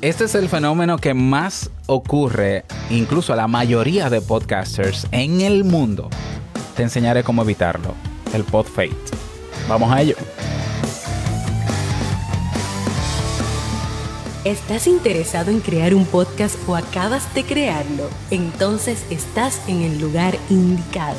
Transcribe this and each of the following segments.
Este es el fenómeno que más ocurre, incluso a la mayoría de podcasters en el mundo. Te enseñaré cómo evitarlo, el pod fate. Vamos a ello. ¿Estás interesado en crear un podcast o acabas de crearlo? Entonces estás en el lugar indicado,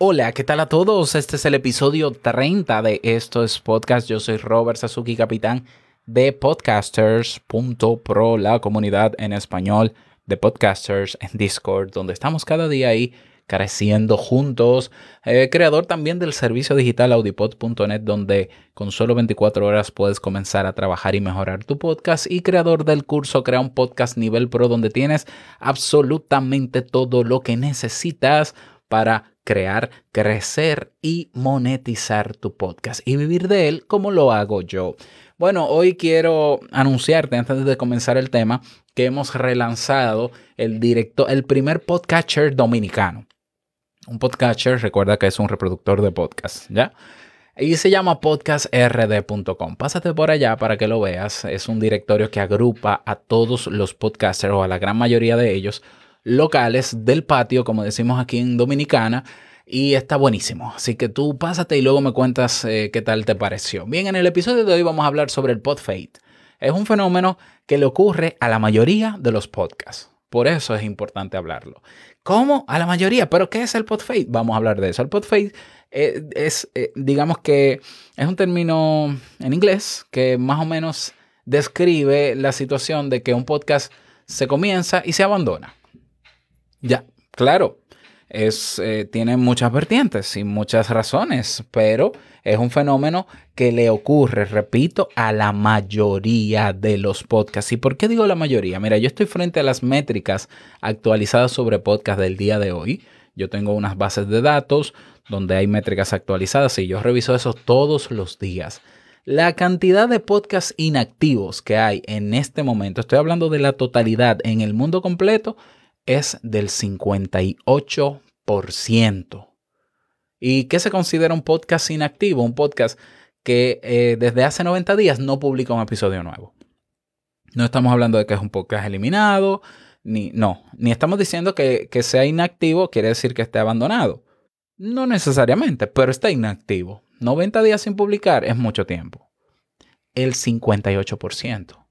Hola, ¿qué tal a todos? Este es el episodio 30 de Esto es Podcast. Yo soy Robert Sasuki, capitán de podcasters.pro, la comunidad en español de podcasters en Discord, donde estamos cada día ahí creciendo juntos. Eh, creador también del servicio digital audipod.net, donde con solo 24 horas puedes comenzar a trabajar y mejorar tu podcast. Y creador del curso Crea un Podcast Nivel Pro, donde tienes absolutamente todo lo que necesitas para crear, crecer y monetizar tu podcast y vivir de él como lo hago yo. Bueno, hoy quiero anunciarte antes de comenzar el tema que hemos relanzado el directo, el primer podcatcher dominicano un podcatcher, recuerda que es un reproductor de podcast, ¿ya? Y se llama podcastrd.com. Pásate por allá para que lo veas. Es un directorio que agrupa a todos los podcasters o a la gran mayoría de ellos locales del patio, como decimos aquí en Dominicana. Y está buenísimo. Así que tú pásate y luego me cuentas eh, qué tal te pareció. Bien, en el episodio de hoy vamos a hablar sobre el podfade. Es un fenómeno que le ocurre a la mayoría de los podcasts. Por eso es importante hablarlo. ¿Cómo? A la mayoría. ¿Pero qué es el podfade? Vamos a hablar de eso. El podfade eh, es, eh, digamos que es un término en inglés que más o menos describe la situación de que un podcast se comienza y se abandona. Ya, claro, es, eh, tiene muchas vertientes y muchas razones, pero es un fenómeno que le ocurre, repito, a la mayoría de los podcasts. ¿Y por qué digo la mayoría? Mira, yo estoy frente a las métricas actualizadas sobre podcast del día de hoy. Yo tengo unas bases de datos donde hay métricas actualizadas y yo reviso eso todos los días. La cantidad de podcasts inactivos que hay en este momento, estoy hablando de la totalidad en el mundo completo, es del 58%. ¿Y qué se considera un podcast inactivo? Un podcast que eh, desde hace 90 días no publica un episodio nuevo. No estamos hablando de que es un podcast eliminado, ni no, ni estamos diciendo que, que sea inactivo quiere decir que esté abandonado. No necesariamente, pero está inactivo. 90 días sin publicar es mucho tiempo. El 58%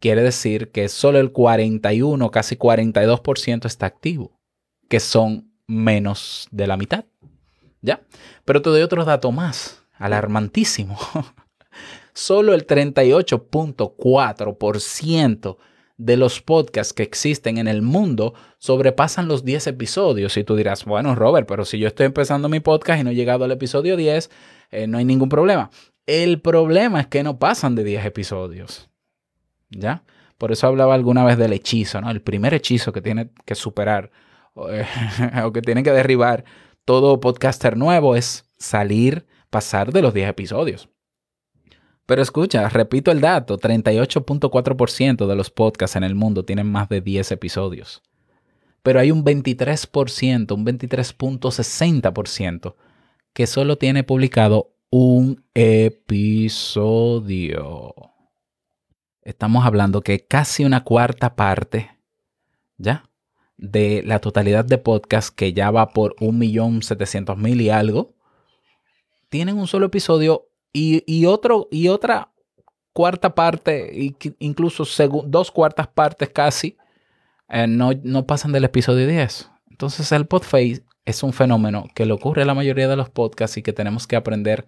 quiere decir que solo el 41, casi 42% está activo, que son menos de la mitad. ¿Ya? Pero te doy otro dato más, alarmantísimo. solo el 38.4% de los podcasts que existen en el mundo sobrepasan los 10 episodios. Y tú dirás, bueno, Robert, pero si yo estoy empezando mi podcast y no he llegado al episodio 10, eh, no hay ningún problema. El problema es que no pasan de 10 episodios. ¿Ya? Por eso hablaba alguna vez del hechizo, ¿no? El primer hechizo que tiene que superar o, que tiene que derribar todo podcaster nuevo es salir, pasar de los 10 episodios. Pero escucha, repito el dato, 38.4% de los podcasts en el mundo tienen más de 10 episodios. Pero hay un 23%, un 23.60% que solo tiene publicado un episodio estamos hablando que casi una cuarta parte, ¿ya? De la totalidad de podcasts que ya va por 1.700.000 y algo, tienen un solo episodio y, otro, y otra cuarta parte, incluso dos cuartas partes casi, eh, no, no, pasan del episodio 10. Entonces el podface es un fenómeno que le ocurre a la mayoría de los podcasts y que tenemos que aprender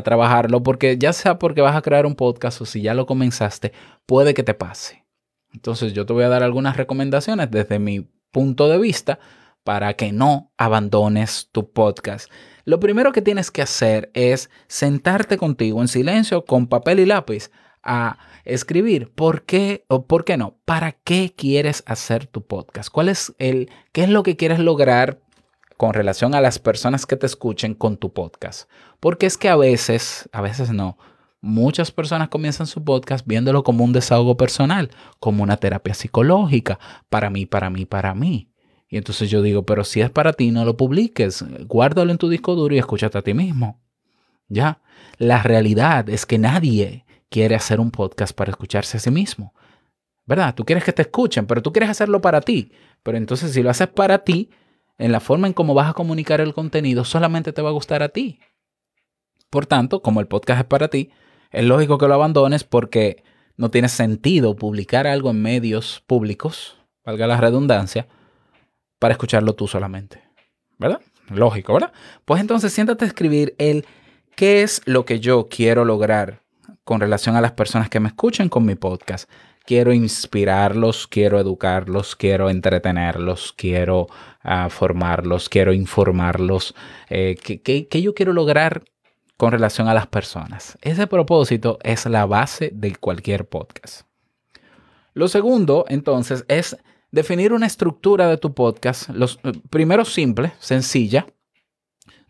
trabajarlo, porque ya sea porque vas a crear un podcast o si ya lo comenzaste, puede que te pase. Entonces yo te voy a dar algunas recomendaciones desde mi punto de vista para que no abandones tu podcast. Lo primero que tienes que hacer es sentarte contigo en silencio con papel y lápiz a escribir por qué o por qué no, para qué quieres hacer tu podcast, cuál es el, qué es lo que quieres lograr con relación a las personas que te escuchen con tu podcast. Porque es que a veces, a veces no, muchas personas comienzan su podcast viéndolo como un desahogo personal, como una terapia psicológica, para mí, para mí, para mí. Y entonces yo digo, pero si es para ti, no lo publiques, guárdalo en tu disco duro y escúchate a ti mismo. Ya, la realidad es que nadie quiere hacer un podcast para escucharse a sí mismo. ¿Verdad? Tú quieres que te escuchen, pero tú quieres hacerlo para ti. Pero entonces si lo haces para ti, en la forma en cómo vas a comunicar el contenido, solamente te va a gustar a ti. Por tanto, como el podcast es para ti, es lógico que lo abandones porque no tiene sentido publicar algo en medios públicos, valga la redundancia, para escucharlo tú solamente. ¿Verdad? Lógico, ¿verdad? Pues entonces siéntate a escribir el qué es lo que yo quiero lograr con relación a las personas que me escuchen con mi podcast. Quiero inspirarlos, quiero educarlos, quiero entretenerlos, quiero uh, formarlos, quiero informarlos. Eh, ¿qué, qué, qué yo quiero lograr con relación a las personas? Ese propósito es la base de cualquier podcast. Lo segundo, entonces, es definir una estructura de tu podcast, los, eh, primero simple, sencilla,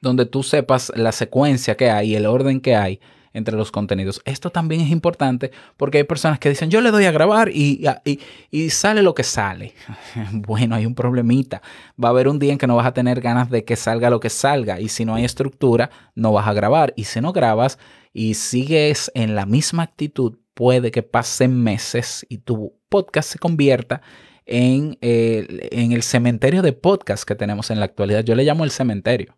donde tú sepas la secuencia que hay, el orden que hay entre los contenidos. Esto también es importante porque hay personas que dicen, yo le doy a grabar y, y, y, sale lo que sale. Bueno, hay un problemita. Va a haber un día en que no vas a tener ganas de que salga lo que salga y si no hay estructura, no vas a grabar. Y si no grabas y sigues en la misma actitud, puede que pasen meses y tu podcast se convierta en, en el cementerio de podcast que tenemos en la actualidad. Yo le llamo el cementerio.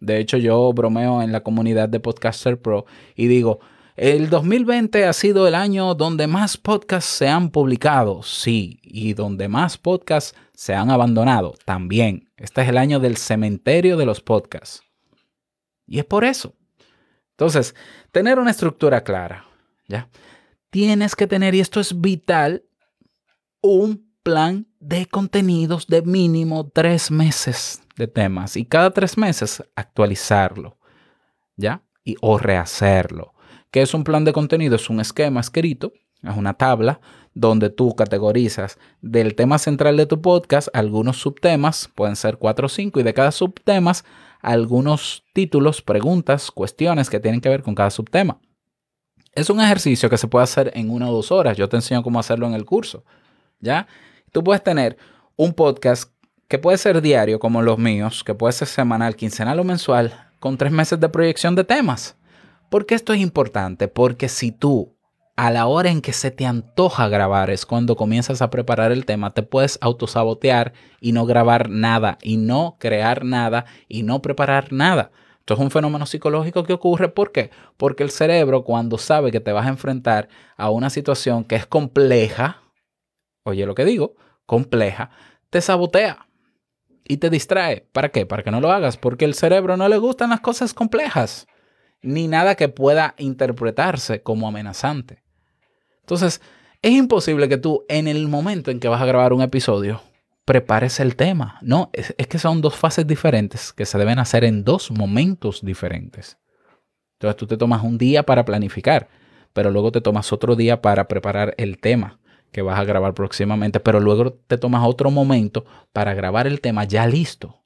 De hecho, yo bromeo en la comunidad de Podcaster Pro y digo, el 2020 ha sido el año donde más podcasts se han publicado, sí, y donde más podcasts se han abandonado, también. Este es el año del cementerio de los podcasts. Y es por eso. Entonces, tener una estructura clara, ¿ya? Tienes que tener, y esto es vital, un plan de contenidos de mínimo tres meses de temas y cada tres meses actualizarlo, ¿ya? Y, o rehacerlo. ¿Qué es un plan de contenido? Es un esquema escrito, es una tabla donde tú categorizas del tema central de tu podcast algunos subtemas, pueden ser cuatro o cinco, y de cada subtemas algunos títulos, preguntas, cuestiones que tienen que ver con cada subtema. Es un ejercicio que se puede hacer en una o dos horas. Yo te enseño cómo hacerlo en el curso. ¿Ya? Tú puedes tener un podcast que puede ser diario, como los míos, que puede ser semanal, quincenal o mensual, con tres meses de proyección de temas. ¿Por qué esto es importante? Porque si tú, a la hora en que se te antoja grabar, es cuando comienzas a preparar el tema, te puedes autosabotear y no grabar nada, y no crear nada, y no preparar nada. Esto es un fenómeno psicológico que ocurre. ¿Por qué? Porque el cerebro, cuando sabe que te vas a enfrentar a una situación que es compleja, oye lo que digo, compleja, te sabotea y te distrae. ¿Para qué? Para que no lo hagas, porque el cerebro no le gustan las cosas complejas, ni nada que pueda interpretarse como amenazante. Entonces, es imposible que tú en el momento en que vas a grabar un episodio prepares el tema. No, es, que son dos fases diferentes que se deben hacer en dos momentos diferentes. Entonces tú te tomas un día para planificar, pero luego te tomas otro día para preparar el tema que vas a grabar próximamente, pero luego te tomas otro momento para grabar el tema ya listo.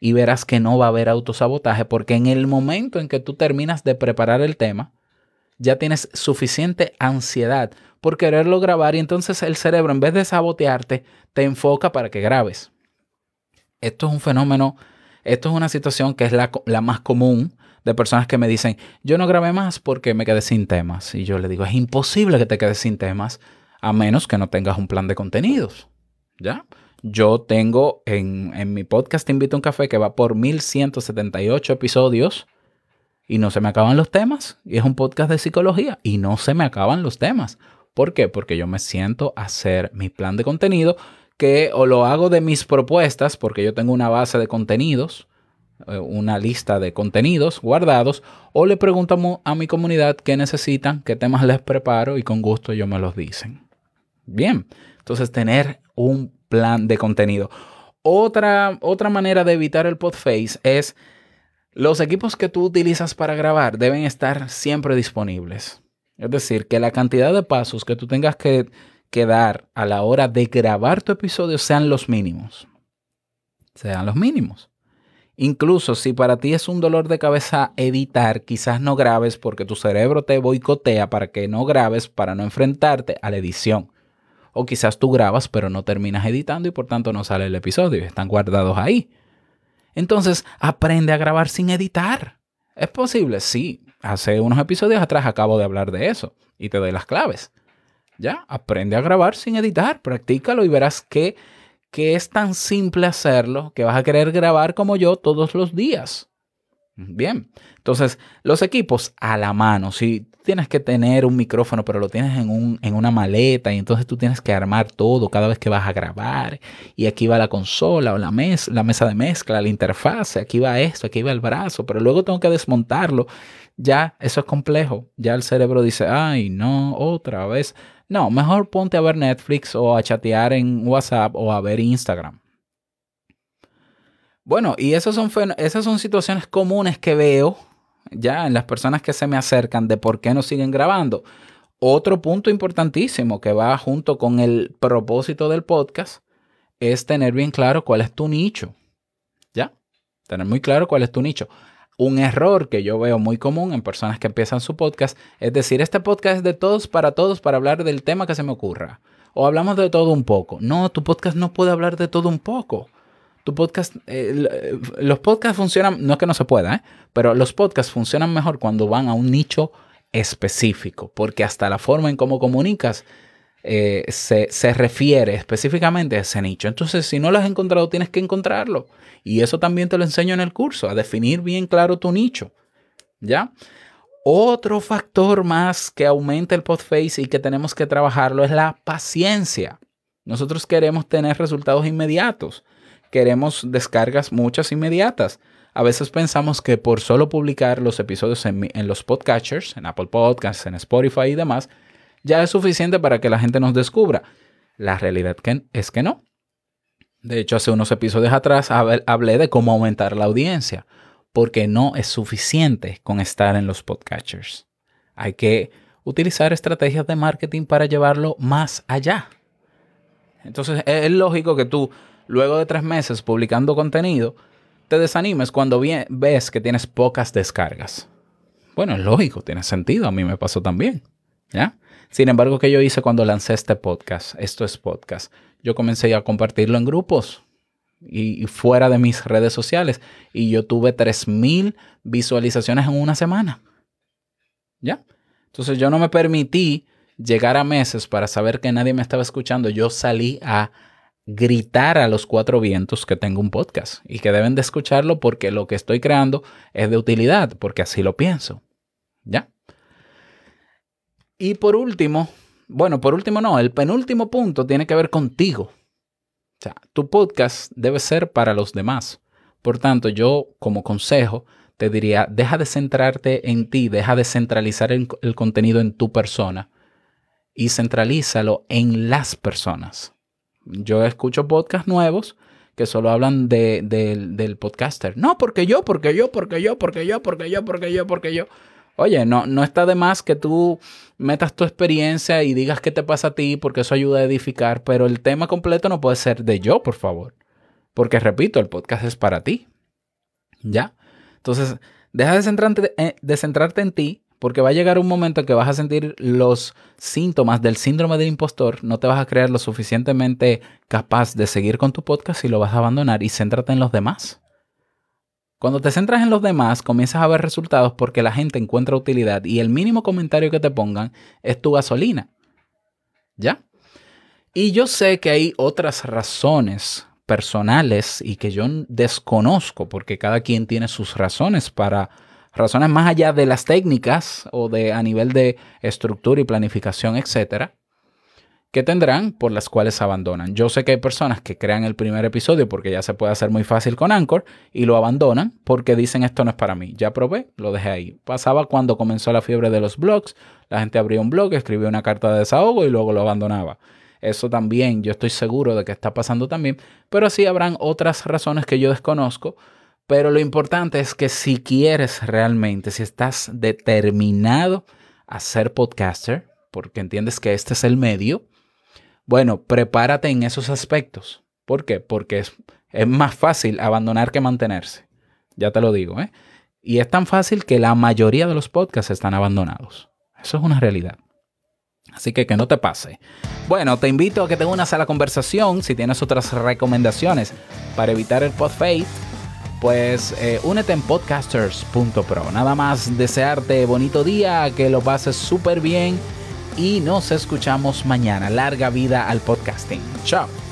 Y verás que no va a haber autosabotaje porque en el momento en que tú terminas de preparar el tema, ya tienes suficiente ansiedad por quererlo grabar y entonces el cerebro en vez de sabotearte te enfoca para que grabes. Esto es un fenómeno, esto es una situación que es la, la más común de personas que me dicen, yo no grabé más porque me quedé sin temas. Y yo le digo, es imposible que te quedes sin temas a menos que no tengas un plan de contenidos. ¿Ya? Yo tengo en, en mi podcast Te invito a un café que va por 1178 episodios y no se me acaban los temas. Y es un podcast de psicología y no se me acaban los temas. ¿Por qué? Porque yo me siento a hacer mi plan de contenido que o lo hago de mis propuestas, porque yo tengo una base de contenidos, eh, una lista de contenidos guardados, o le pregunto a mi comunidad qué necesitan, qué temas les preparo y con gusto ellos me los dicen. Bien, entonces tener un plan de contenido. Otra, otra manera de evitar el podface es los equipos que tú utilizas para grabar deben estar siempre disponibles. Es decir, que la cantidad de pasos que tú tengas que, que dar a la hora de grabar tu episodio sean los mínimos. Sean los mínimos. Incluso si para ti es un dolor de cabeza editar, quizás no grabes porque tu cerebro te boicotea para que no grabes, para no enfrentarte a la edición. O quizás tú grabas pero no terminas editando y por tanto no sale el episodio están guardados ahí. Entonces, aprende a grabar sin editar. ¿Es posible? Sí. Hace unos episodios atrás acabo de hablar de eso y te doy las claves. Ya, aprende a grabar sin editar, practícalo y verás que que es tan simple hacerlo que vas a querer grabar como yo todos los días. Bien, entonces los equipos a la mano, si tienes que tener un micrófono pero lo tienes en, un, en una maleta y entonces tú tienes que armar todo cada vez que vas a grabar y aquí va la consola o la, mesa, la mesa de mezcla, la interfase, aquí va esto, aquí va el brazo, pero luego tengo que desmontarlo, ya eso es complejo, ya el cerebro dice, ay no, otra vez. No, mejor ponte a ver Netflix o a chatear en WhatsApp o a ver Instagram. Bueno, y esas son, esas son situaciones comunes que veo ya en las personas que se me acercan de por qué no siguen grabando. Otro punto importantísimo que va junto con el propósito del podcast es tener bien claro cuál es tu nicho. ¿Ya? Tener muy claro cuál es tu nicho. Un error que yo veo muy común en personas que empiezan su podcast es decir, este podcast es de todos para todos para hablar del tema que se me ocurra. O hablamos de todo un poco. No, tu podcast no puede hablar de todo un poco. Tu podcast, eh, los podcasts funcionan, no es que no se pueda, ¿eh? pero los podcasts funcionan mejor cuando van a un nicho específico, porque hasta la forma en cómo comunicas eh, se, se, refiere específicamente a ese nicho. Entonces, si no lo has encontrado, tienes que encontrarlo. Y eso también te lo enseño en el curso, a definir bien claro tu nicho. ¿Ya? Otro factor más que aumenta el podface y que tenemos que trabajarlo es la paciencia. Nosotros queremos tener resultados inmediatos. Queremos descargas muchas inmediatas. A veces pensamos que por solo publicar los episodios en, los podcatchers, en Apple Podcasts, en Spotify y demás, ya es suficiente para que la gente nos descubra. La realidad es que no. De hecho, hace unos episodios atrás hablé de cómo aumentar la audiencia, porque no es suficiente con estar en los podcatchers. Hay que utilizar estrategias de marketing para llevarlo más allá. Entonces, es lógico que tú, luego de tres meses publicando contenido, te desanimes cuando ves que tienes pocas descargas. Bueno, es lógico, tiene sentido, a mí me pasó también. ¿Ya? Sin embargo, ¿qué yo hice cuando lancé este podcast? Esto es podcast. Yo comencé a compartirlo en grupos y, fuera de mis redes sociales. Y yo tuve 3.000 visualizaciones en una semana. ¿Ya? Entonces yo no me permití llegar a meses para saber que nadie me estaba escuchando. Yo salí a gritar a los cuatro vientos que tengo un podcast y que deben de escucharlo porque lo que estoy creando es de utilidad, porque así lo pienso. ¿Ya? Y por último, bueno, por último no, el penúltimo punto tiene que ver contigo. O sea, tu podcast debe ser para los demás. Por tanto, yo como consejo te diría, deja de centrarte en ti, deja de centralizar el, contenido en tu persona y centralízalo en las personas. Yo escucho podcasts nuevos que solo hablan de, del podcaster. No, porque yo, porque yo, porque yo, porque yo, porque yo, porque yo, porque yo. Oye, no, no está de más que tú metas tu experiencia y digas qué te pasa a ti, porque eso ayuda a edificar, pero el tema completo no puede ser de yo, por favor. Porque repito, el podcast es para ti. ¿Ya? Entonces, deja de centrarte, eh, de centrarte en ti, porque va a llegar un momento en que vas a sentir los síntomas del síndrome del impostor, no te vas a creer lo suficientemente capaz de seguir con tu podcast y lo vas a abandonar y céntrate en los demás. Cuando te centras en los demás, comienzas a ver resultados porque la gente encuentra utilidad y el mínimo comentario que te pongan es tu gasolina. ¿Ya? Y yo sé que hay otras razones personales y que yo desconozco porque cada quien tiene sus razones para razones más allá de las técnicas o de a nivel de estructura y planificación, etcétera, que tendrán por las cuales abandonan. Yo sé que hay personas que crean el primer episodio porque ya se puede hacer muy fácil con Anchor y lo abandonan porque dicen esto no es para mí. Ya probé, lo dejé ahí. Pasaba cuando comenzó la fiebre de los blogs, la gente abría un blog, escribía una carta de desahogo y luego lo abandonaba. Eso también, yo estoy seguro de que está pasando también, pero así habrán otras razones que yo desconozco. Pero lo importante es que si quieres realmente, si estás determinado a ser podcaster, porque entiendes que este es el medio, bueno, prepárate en esos aspectos. ¿Por qué? Porque es, es más fácil abandonar que mantenerse. Ya te lo digo, ¿eh? Y es tan fácil que la mayoría de los podcasts están abandonados. Eso es una realidad. Así que que no te pase. Bueno, te invito a que te unas a la conversación. Si tienes otras recomendaciones para evitar el podfade, pues eh, únete en podcasters.pro. Nada más desearte bonito día, que lo pases súper bien y nos escuchamos mañana. Larga vida al podcasting. Chao.